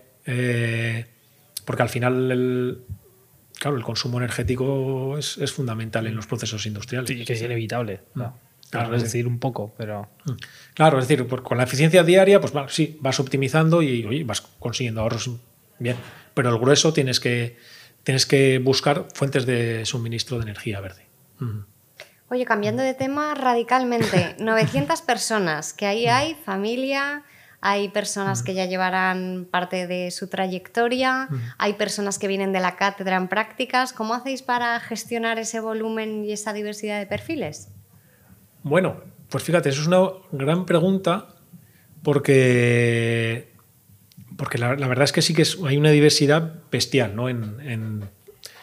porque al final el, claro, el consumo energético es, es fundamental en los procesos industriales. Sí, que es inevitable. ¿no? Claro, es decir, un poco, pero. Claro, es decir, con la eficiencia diaria, pues va- sí, vas optimizando y oye, vas consiguiendo ahorros bien. Pero el grueso tienes que, tienes que buscar fuentes de suministro de energía verde. Ujú. Oye, cambiando de tema radicalmente, 900 personas, que ahí hay familia, hay personas que ya llevarán parte de su trayectoria, hay personas que vienen de la cátedra en prácticas. ¿Cómo hacéis para gestionar ese volumen y esa diversidad de perfiles? Bueno, pues fíjate, eso es una gran pregunta porque, porque la, la verdad es que sí que es- hay una diversidad bestial ¿no? en, en-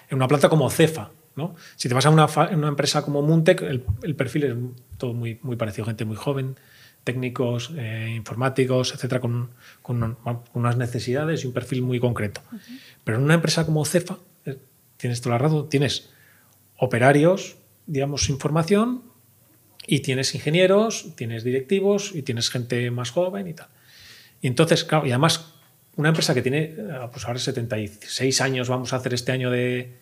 en una planta como Cefa. ¿No? Si te vas a una, empresa como Muntec, el, el perfil es todo muy, muy parecido, gente muy joven, técnicos, eh, informáticos, etcétera, con, con un- con unas necesidades y un perfil muy concreto. Pero en una empresa como Cefa, eh, tienes toda la razón, tienes operarios, digamos, sin formación, y tienes ingenieros, tienes directivos y tienes gente más joven y tal. Y entonces, claro, y además, una empresa que tiene, eh, pues ahora 76 años vamos a hacer este año de,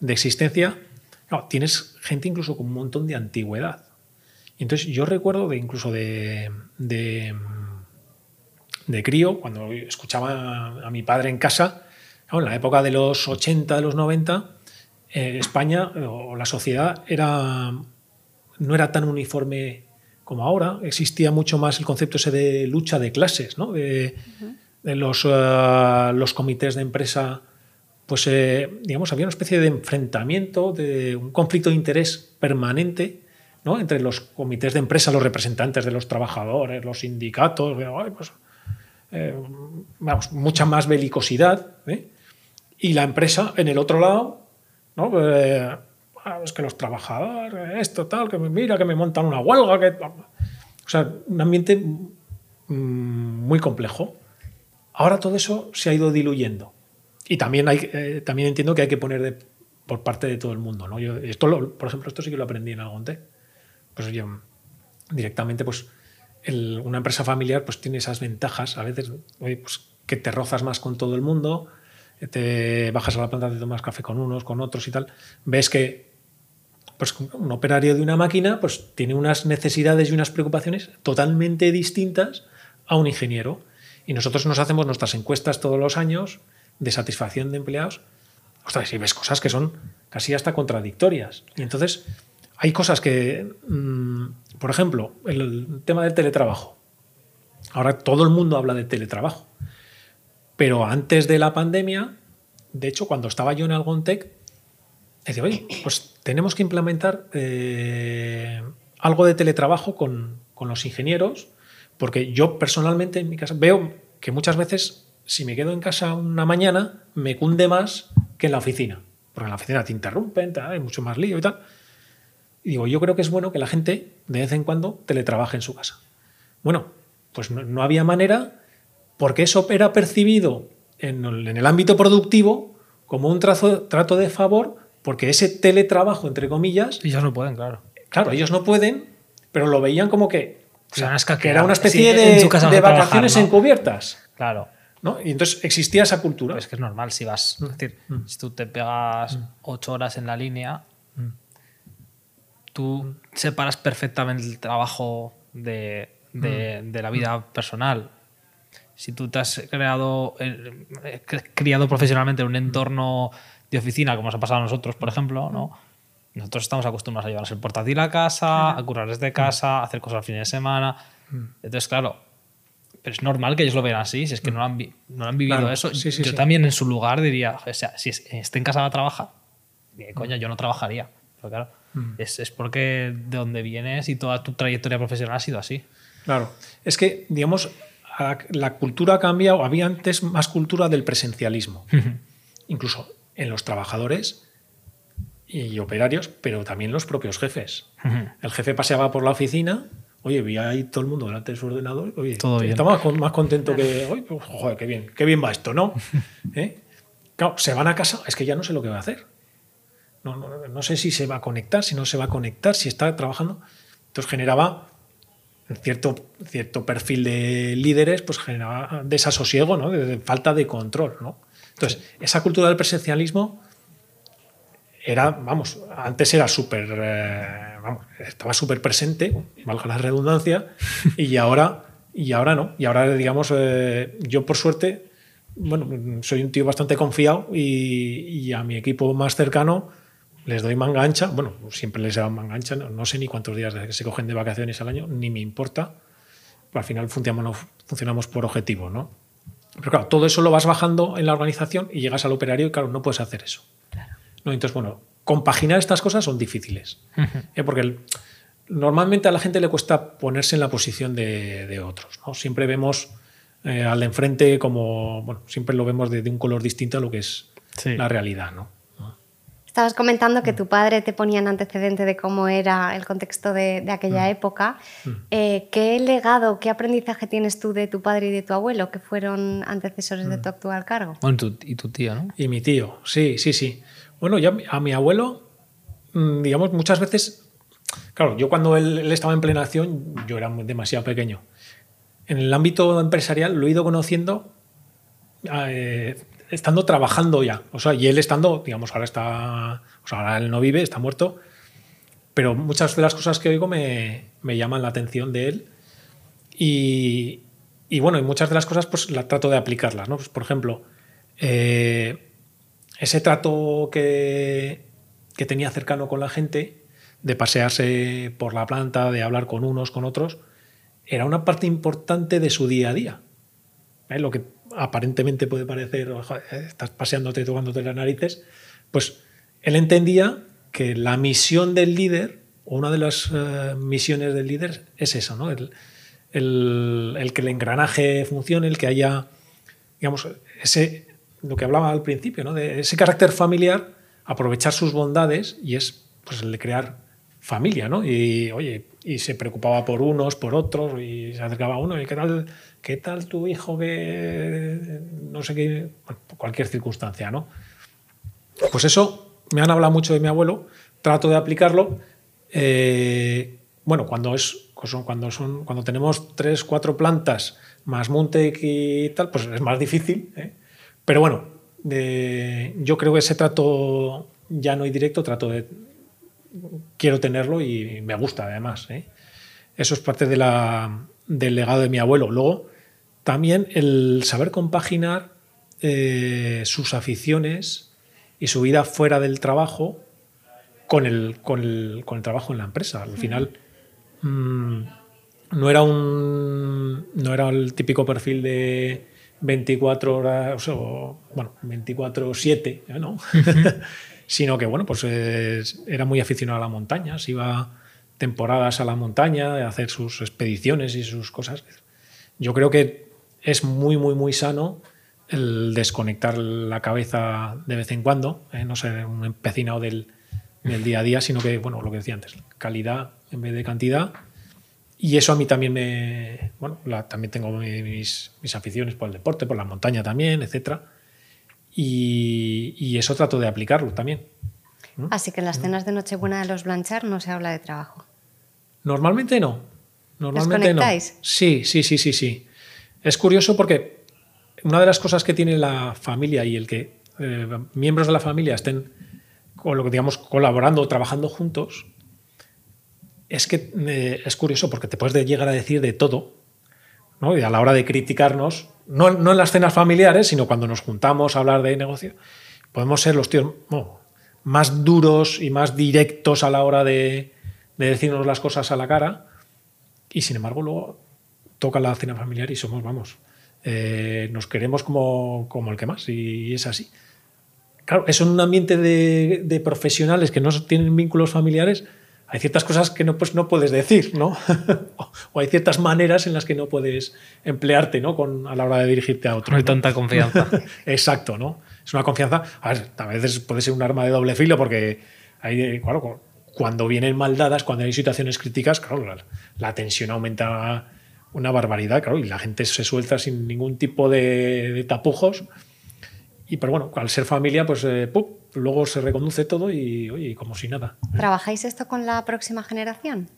de existencia, claro, tienes gente incluso con un montón de antigüedad. Entonces yo recuerdo de incluso de, de, de crío, cuando escuchaba a mi padre en casa, claro, en la época de los 80, de los 90, eh, España o la sociedad era no era tan uniforme como ahora. Existía mucho más el concepto ese de lucha de clases, ¿no? de, de los, eh, los comités de empresa. Pues, eh, digamos, había una especie de enfrentamiento, de un conflicto de interés permanente ¿no? entre los comités de empresa, los representantes de los trabajadores, los sindicatos. de, "Ay, pues, eh, vamos, mucha más belicosidad. ¿eh? Y la empresa, en el otro lado, ¿no? Eh, ah, es que los trabajadores, esto, tal, que me mira, que me montan una huelga, que... O sea, un ambiente mm, muy complejo. Ahora todo eso se ha ido diluyendo. Y también, hay, eh, también entiendo que hay que poner por parte de todo el mundo. ¿no? Yo, esto por ejemplo, esto sí que lo aprendí en Algonte. Pues directamente, pues una empresa familiar pues tiene esas ventajas. A veces, pues, que te rozas más con todo el mundo, te bajas a la planta, te tomas café con unos, con otros y tal. Ves que pues, un operario de una máquina pues, tiene unas necesidades y unas preocupaciones totalmente distintas a un ingeniero. Y nosotros nos hacemos nuestras encuestas todos los años de satisfacción de empleados. Ostras, y ves cosas que son casi hasta contradictorias. Y entonces hay cosas que, mm, por ejemplo, el tema del teletrabajo. Ahora todo el mundo habla de teletrabajo. Pero antes de la pandemia, de hecho, cuando estaba yo en Algontec, decía, oye, pues tenemos que implementar eh, algo de teletrabajo con, con los ingenieros, porque yo personalmente en mi casa veo que muchas veces, si me quedo en casa una mañana, me cunde más que en la oficina. Porque en la oficina te interrumpen, te- hay mucho más lío y tal. Y digo, yo creo que es bueno que la gente de vez en cuando teletrabaje en su casa. Bueno, pues no, no había manera porque eso era percibido en el, en el ámbito productivo como un trazo- trato de favor, porque ese teletrabajo, entre comillas, Ellos no pueden, claro. claro, ellos no pueden, pero lo veían como que, O sea, era una especie de, de trabajar, vacaciones ¿no? encubiertas. Claro. ¿No? Y entonces existía esa cultura. Es que es normal si vas. Es decir, si tú te pegas ocho horas en la línea, tú separas perfectamente el trabajo de, de- de la vida personal. Si tú te has creado, eh, criado profesionalmente en un entorno de oficina, como nos ha pasado a nosotros, por ejemplo, ¿no? Nosotros estamos acostumbrados a llevarnos el portátil a casa, a currar desde casa, a hacer cosas al fin de semana. Entonces, claro, pero es normal que ellos lo vean así, si es que no lo han, vi- no lo han vivido Claro, eso. sí, sí, yo sí. también en su lugar diría, o sea, si es- esté en casa va a trabajar, de coña, yo no trabajaría. Pero claro, es, es porque de donde vienes y toda tu trayectoria profesional ha sido así. Claro. Es que, digamos, la cultura ha cambiado. Había antes más cultura del presencialismo. Incluso en los trabajadores y operarios, pero también los propios jefes. El jefe paseaba por la oficina, oye, veía ahí todo el mundo delante de su ordenador, oye, Todo bien. estaba más, con- más contento que, oye, pues, joder, qué bien, qué bien va esto, ¿no? ¿Eh? Claro, se van a casa, es que ya no sé lo que va a hacer. No, no, no sé si se va a conectar, si no se va a conectar, si está trabajando. Entonces generaba cierto, cierto perfil de líderes, pues generaba desasosiego, ¿no? de, de falta de control. ¿no? Entonces, esa cultura del presencialismo era, vamos, antes era súper, eh, vamos, estaba súper presente, valga la redundancia, y ahora, y ahora no. Y ahora, digamos, eh, yo por suerte, bueno, soy un tío bastante confiado y, y a mi equipo más cercano les doy manga ancha, bueno, siempre les doy manga ancha, no, no sé ni cuántos días se cogen de vacaciones al año, ni me importa, al final funcionamos, funcionamos por objetivo, ¿no? Pero claro, todo eso lo vas bajando en la organización y llegas al operario y claro, no puedes hacer eso. ¿No? Entonces, bueno, compaginar estas cosas son difíciles. ¿eh? Porque el- normalmente a la gente le cuesta ponerse en la posición de, de otros. ¿no? Siempre vemos eh, al de enfrente como, bueno, siempre lo vemos de, de un color distinto a lo que es Sí. la realidad. ¿no? Estabas comentando que tu padre te ponía en antecedente de cómo era el contexto de, de aquella época. Eh, ¿Qué legado, qué aprendizaje tienes tú de tu padre y de tu abuelo, que fueron antecesores de tu actual cargo? Bueno, tu- y tu tío, ¿no? Y mi tío, sí, sí, sí. Bueno, ya a mi abuelo, mm, digamos, muchas veces, claro, yo cuando él, estaba en plena acción, yo era demasiado pequeño. En el ámbito empresarial lo he ido conociendo eh, estando trabajando ya. O sea, y él estando, digamos, ahora está, o sea, ahora él no vive, está muerto, pero muchas de las cosas que oigo me, me llaman la atención de él. Y, y bueno, y muchas de las cosas pues las trato de aplicarlas, ¿no? Pues, por ejemplo, eh, ese trato que, que tenía cercano con la gente, de pasearse por la planta, de hablar con unos, con otros, era una parte importante de su día a día. ¿Eh? Lo que aparentemente puede parecer, "Ojo, eh, estás paseándote, tocándote las narices, pues él entendía que la misión del líder, o una de las eh, misiones del líder, es eso, ¿no? El, el- el que el engranaje funcione, el que haya, digamos, ese, lo que hablaba al principio, ¿no? De ese carácter familiar, aprovechar sus bondades y es pues el de crear familia, ¿no? Y oye, y se preocupaba por unos, por otros, y se acercaba a uno, y qué tal, qué tal tu hijo que no sé qué, cualquier circunstancia, ¿no? Pues eso, me han hablado mucho de mi abuelo, trato de aplicarlo. eh, bueno, cuando es cuando son cuando tenemos tres, cuatro plantas más Montec y tal, pues es más difícil. ¿eh? Pero bueno, de- yo creo que ese trato llano y directo trato de quiero tenerlo y me gusta además. ¿eh? Eso es parte de la- del legado de mi abuelo. Luego, también el saber compaginar eh, sus aficiones y su vida fuera del trabajo con el, con el, con el trabajo en la empresa. Al final, mm, no era un no era el típico perfil de 24 horas o bueno 24/7 ¿eh? ¿no? sino que bueno pues es- era muy aficionado a la montaña se iba temporadas a la montaña a hacer sus expediciones y sus cosas yo creo que es muy muy muy sano el desconectar la cabeza de vez en cuando ¿eh? no ser un empecinado del, del día a día sino que bueno lo que decía antes calidad en vez de cantidad y eso a mí también me. Bueno, la- también tengo mi- mis, mis aficiones por el deporte, por la montaña también, etc. Y, y eso trato de aplicarlo también. Así que en Mm. las cenas de Nochebuena de los Blanchard no se habla de trabajo. Normalmente no. Normalmente no. ¿Desconectáis? Sí, sí, sí, sí, sí. Es curioso porque una de las cosas que tiene la familia y el que eh, miembros de la familia estén con lo que digamos colaborando o trabajando juntos es que eh, es curioso porque te puedes de- llegar a decir de todo, ¿no? Y a la hora de criticarnos, no, no en las cenas familiares, sino cuando nos juntamos a hablar de negocio, podemos ser los tíos más duros y más directos a la hora de, de decirnos las cosas a la cara, y sin embargo luego toca la cena familiar y somos, vamos, eh, nos queremos como, como el que más, y es así. Claro, eso en un ambiente de profesionales que no tienen vínculos familiares, hay ciertas cosas que no, pues, no puedes decir, ¿no? o hay ciertas maneras en las que no puedes emplearte, ¿no? Con, a la hora de dirigirte a otro. No hay ¿no? tanta confianza. Exacto, ¿no? Es una confianza. A ver, a veces puede ser un arma de doble filo porque hay, eh, claro, cuando vienen mal dadas, cuando hay situaciones críticas, claro, la, la tensión aumenta una barbaridad, claro, y la gente se suelta sin ningún tipo de, de tapujos. Y pero bueno, al ser familia, pues eh, ¡pum! Luego se reconduce todo y, oye, como si nada. ¿Trabajáis esto con la próxima generación?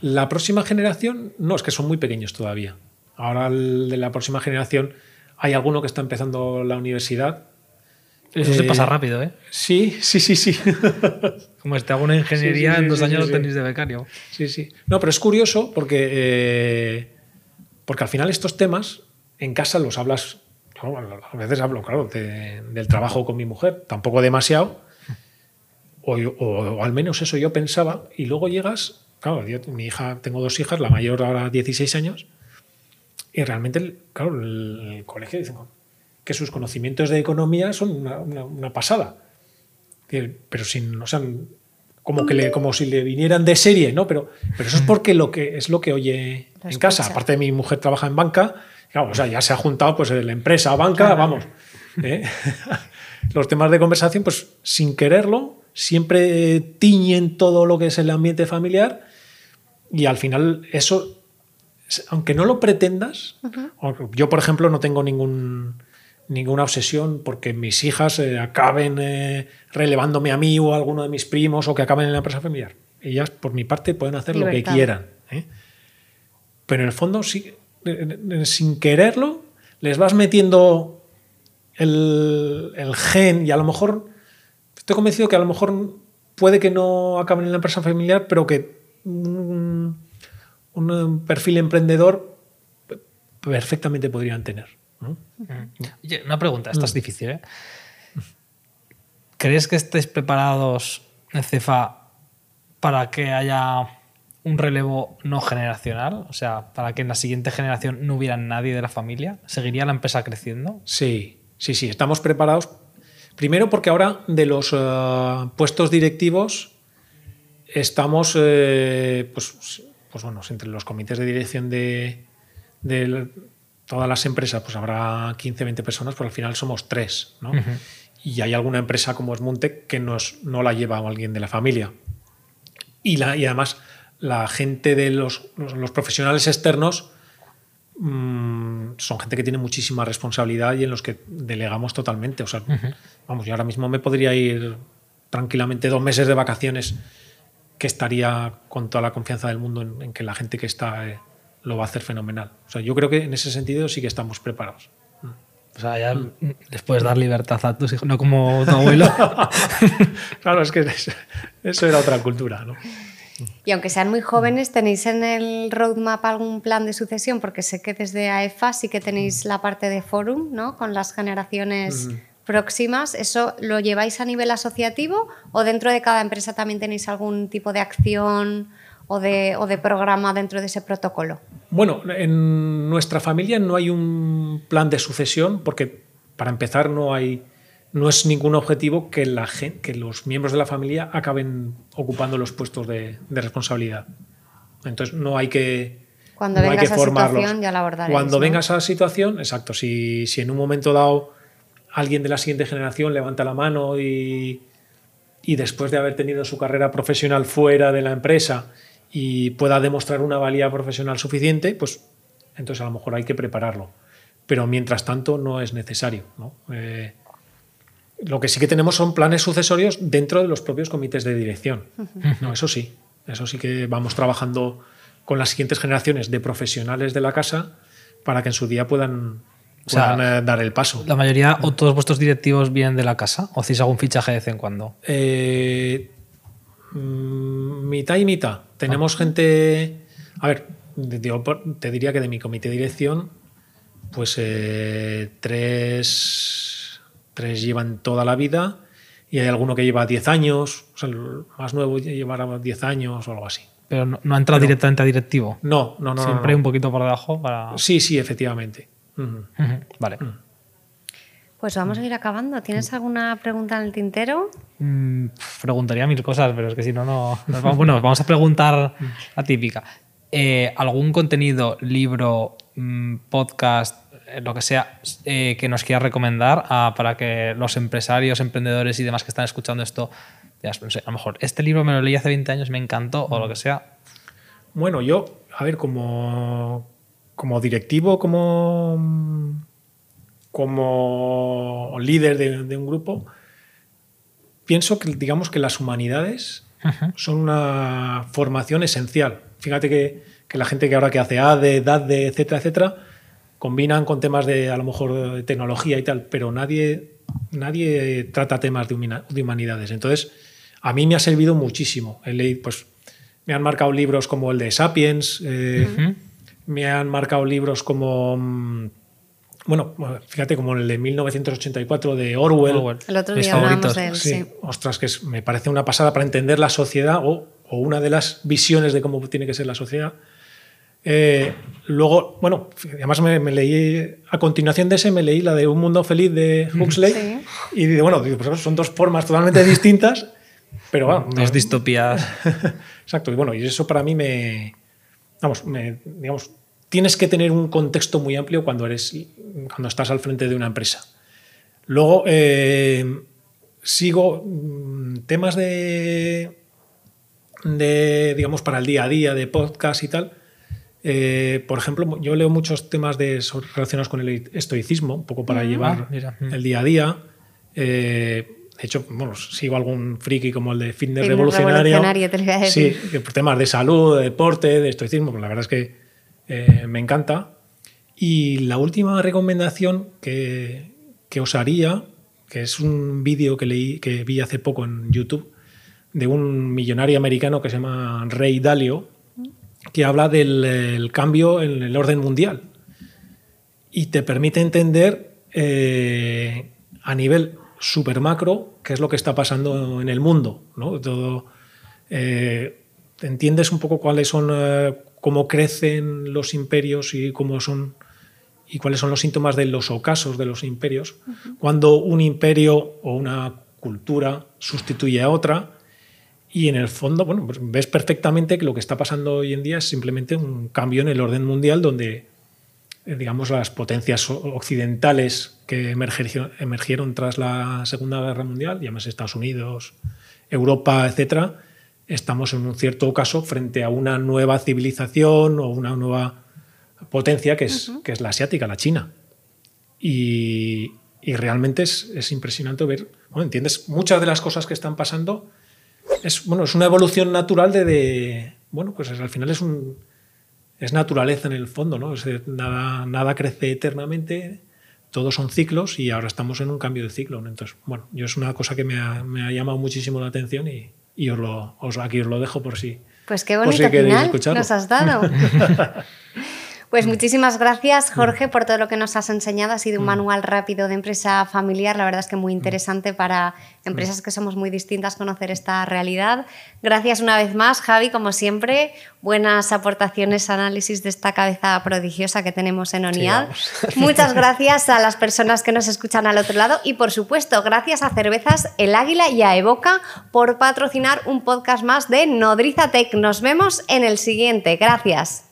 La próxima generación, no, es que son muy pequeños todavía. Ahora el de la próxima generación, Hay alguno que está empezando la universidad. Eso se Eh, pasa rápido, ¿eh? Sí, sí, sí, sí. Como hago una ingeniería, Sí, sí, en dos sí, años sí, lo sí. tenéis de becario. Sí, sí. No, pero es curioso porque, eh, porque al final estos temas en casa los hablas. Bueno, a veces hablo, claro, de- del trabajo con mi mujer, tampoco demasiado. O, o- o al menos eso yo pensaba. Y luego llegas, claro, yo- mi hija, tengo dos hijas, la mayor ahora 16 años. Y realmente, el- claro, el, el colegio dicen que sus conocimientos de economía son una, una- una pasada. Pero sin, o sea, como que le, como si le vinieran de serie, ¿no? Pero, pero eso es porque lo que es lo que oye Lo en casa. Aparte mi mujer trabaja en banca, claro, o sea, ya se ha juntado pues la empresa, banca, vamos. ¿eh? Los temas de conversación, pues sin quererlo, siempre tiñen todo lo que es el ambiente familiar y al final eso, aunque no lo pretendas, yo por ejemplo no tengo ningún, ninguna obsesión porque mis hijas eh, acaben eh, relevándome a mí o a alguno de mis primos o que acaben en la empresa familiar. Ellas por mi parte pueden hacer lo que quieran. ¿eh? Pero en el fondo, sí, sin quererlo, les vas metiendo el, el gen y a lo mejor estoy convencido que a lo mejor puede que no acaben en la empresa familiar, pero que un, un perfil emprendedor perfectamente podrían tener. ¿no? Oye, una pregunta, esta Mm. es difícil, ¿eh? ¿Crees que estéis preparados Cefa para que haya un relevo no generacional? O sea, para que en la siguiente generación no hubiera nadie de la familia. ¿Seguiría la empresa creciendo? Sí, sí, sí, estamos preparados. Primero porque ahora de los eh, puestos directivos estamos, eh, pues, pues bueno, entre los comités de dirección de, todas las empresas, pues habrá 15, 20 personas, pero al final somos tres, ¿no? Y hay alguna empresa como es Muntec que nos, no la lleva alguien de la familia. Y, la, y además la gente de los, los- los profesionales externos mm, son gente que tiene muchísima responsabilidad y en los que delegamos totalmente. O sea, vamos, yo ahora mismo me podría ir tranquilamente dos meses de vacaciones que estaría con toda la confianza del mundo en, en que la gente que está eh, lo va a hacer fenomenal. O sea, yo creo que en ese sentido sí que estamos preparados. O sea, ya les puedes dar libertad a tus hijos, no como tu abuelo. claro, es que es- eso era otra cultura, ¿no? Y aunque sean muy jóvenes, ¿tenéis en el roadmap algún plan de sucesión? Porque sé que desde AEFA sí que tenéis la parte de forum, ¿no? Con las generaciones próximas. ¿Eso lo lleváis a nivel asociativo o dentro de cada empresa también tenéis algún tipo de acción o de, o de programa dentro de ese protocolo? Bueno, en nuestra familia no hay un plan de sucesión porque para empezar no hay no es ningún objetivo que la gen- que los miembros de la familia acaben ocupando los puestos de, de responsabilidad. Entonces no hay que Cuando no venga esa formarlos. situación ya la abordaréis, Cuando ¿no? venga esa situación, exacto. Si, si en un momento dado alguien de la siguiente generación levanta la mano y, y después de haber tenido su carrera profesional fuera de la empresa y pueda demostrar una valía profesional suficiente, pues entonces a lo mejor hay que prepararlo. Pero mientras tanto no es necesario. ¿no? Eh, lo que sí que tenemos son planes sucesorios dentro de los propios comités de dirección. No, eso sí. Eso sí que vamos trabajando con las siguientes generaciones de profesionales de la casa para que en su día puedan, O sea, puedan, eh, dar el paso. ¿La mayoría o todos vuestros directivos vienen de la casa? ¿O hacéis algún fichaje de vez en cuando? Eh, mm, mitad y mitad. Tenemos gente. A ver, te diría que de mi comité de dirección, pues eh, tres, tres llevan toda la vida y hay alguno que lleva 10 años, o sea, el más nuevo llevará 10 años o algo así. Pero no, no ha entrado directamente a directivo. No, no, no. Siempre no. un poquito por debajo para. Sí, sí, efectivamente. Vale. Pues vamos a ir acabando. ¿Tienes alguna pregunta en el tintero? Mm, preguntaría mil cosas, pero es que si no, no. nos vamos- Bueno, vamos a preguntar la típica. Eh, ¿Algún contenido, libro, mm, podcast, lo que sea, eh, que nos quieras recomendar ah, para que los empresarios, emprendedores y demás que están escuchando esto, ya, no sé, a lo mejor este libro me lo leí hace 20 años, me encantó, o lo que sea? Bueno, yo, a ver, como, como directivo, como, como líder de, de un grupo, pienso que, digamos, que las humanidades son una formación esencial. Fíjate que, que la gente que ahora que hace ADE, DADE, etcétera, etcétera, combinan con temas de, a lo mejor, de tecnología y tal, pero nadie, nadie trata temas de, humanidades. Entonces, a mí me ha servido muchísimo. pues, me han marcado libros como el de Sapiens, eh, me han marcado libros como... Mm, bueno, fíjate, como el de 1984 de Orwell. El otro día hablamos de él, sí. Ostras, que me parece una pasada para entender la sociedad o, o, una de las visiones de cómo tiene que ser la sociedad. Eh, luego, bueno, además me, leí, a continuación de ese, me leí la de Un Mundo Feliz de Huxley. Y bueno, pues son dos formas totalmente distintas, pero bueno. Dos distopías. Exacto, y bueno, y eso para mí me. Vamos, me, digamos, tienes que tener un contexto muy amplio cuando, eres, cuando estás al frente de una empresa. Luego, eh, sigo mm, temas de, de, digamos, para el día a día, de podcast y tal eh, por ejemplo, yo leo muchos temas de, relacionados con el estoicismo, un poco para llevar ah, el día a día. Eh, de hecho, bueno, sigo algún friki como el de fitness, revolucionario. Sí, por temas de salud, de deporte, de estoicismo, pues la verdad es que eh, me encanta. Y la última recomendación que, que os haría, que es un vídeo que, leí, que vi hace poco en YouTube, de un millonario americano que se llama Ray Dalio, que habla del cambio en el orden mundial y te permite entender eh, a nivel super macro qué es lo que está pasando en el mundo. ¿no? Todo, eh, entiendes un poco cuáles son, eh, cómo crecen los imperios y cómo son y cuáles son los síntomas de los ocasos de los imperios. Cuando un imperio o una cultura sustituye a otra y en el fondo, bueno, pues ves perfectamente que lo que está pasando hoy en día es simplemente un cambio en el orden mundial donde, eh, digamos, las potencias occidentales que emergieron, tras la Segunda Guerra Mundial, llámese Estados Unidos, Europa, etcétera, estamos en un cierto caso frente a una nueva civilización o una nueva potencia que es, que es la asiática, la China. Y, y realmente es, es, impresionante ver, bueno, entiendes, muchas de las cosas que están pasando es, bueno, es una evolución natural de, bueno, pues al final es un es naturaleza en el fondo, ¿no? nada, nada crece eternamente, todos son ciclos y ahora estamos en un cambio de ciclo. Entonces, bueno, yo es una cosa que me ha, me ha llamado muchísimo la atención y, y os lo, os, aquí os lo dejo por si. Pues qué bonito final nos has dado. Pues muchísimas gracias, Jorge, por todo lo que nos has enseñado. Ha sido un mm. manual rápido de empresa familiar, la verdad es que muy mm. interesante para empresas que somos muy distintas conocer esta realidad. Gracias una vez más, Javi, como siempre. Buenas aportaciones, análisis de esta cabeza prodigiosa que tenemos en ONIAD. Muchas gracias a las personas que nos escuchan al otro lado y, por supuesto, gracias a Cervezas El Águila y a Evoca por patrocinar un podcast más de Nodriza Tech. Nos vemos en el siguiente. Gracias.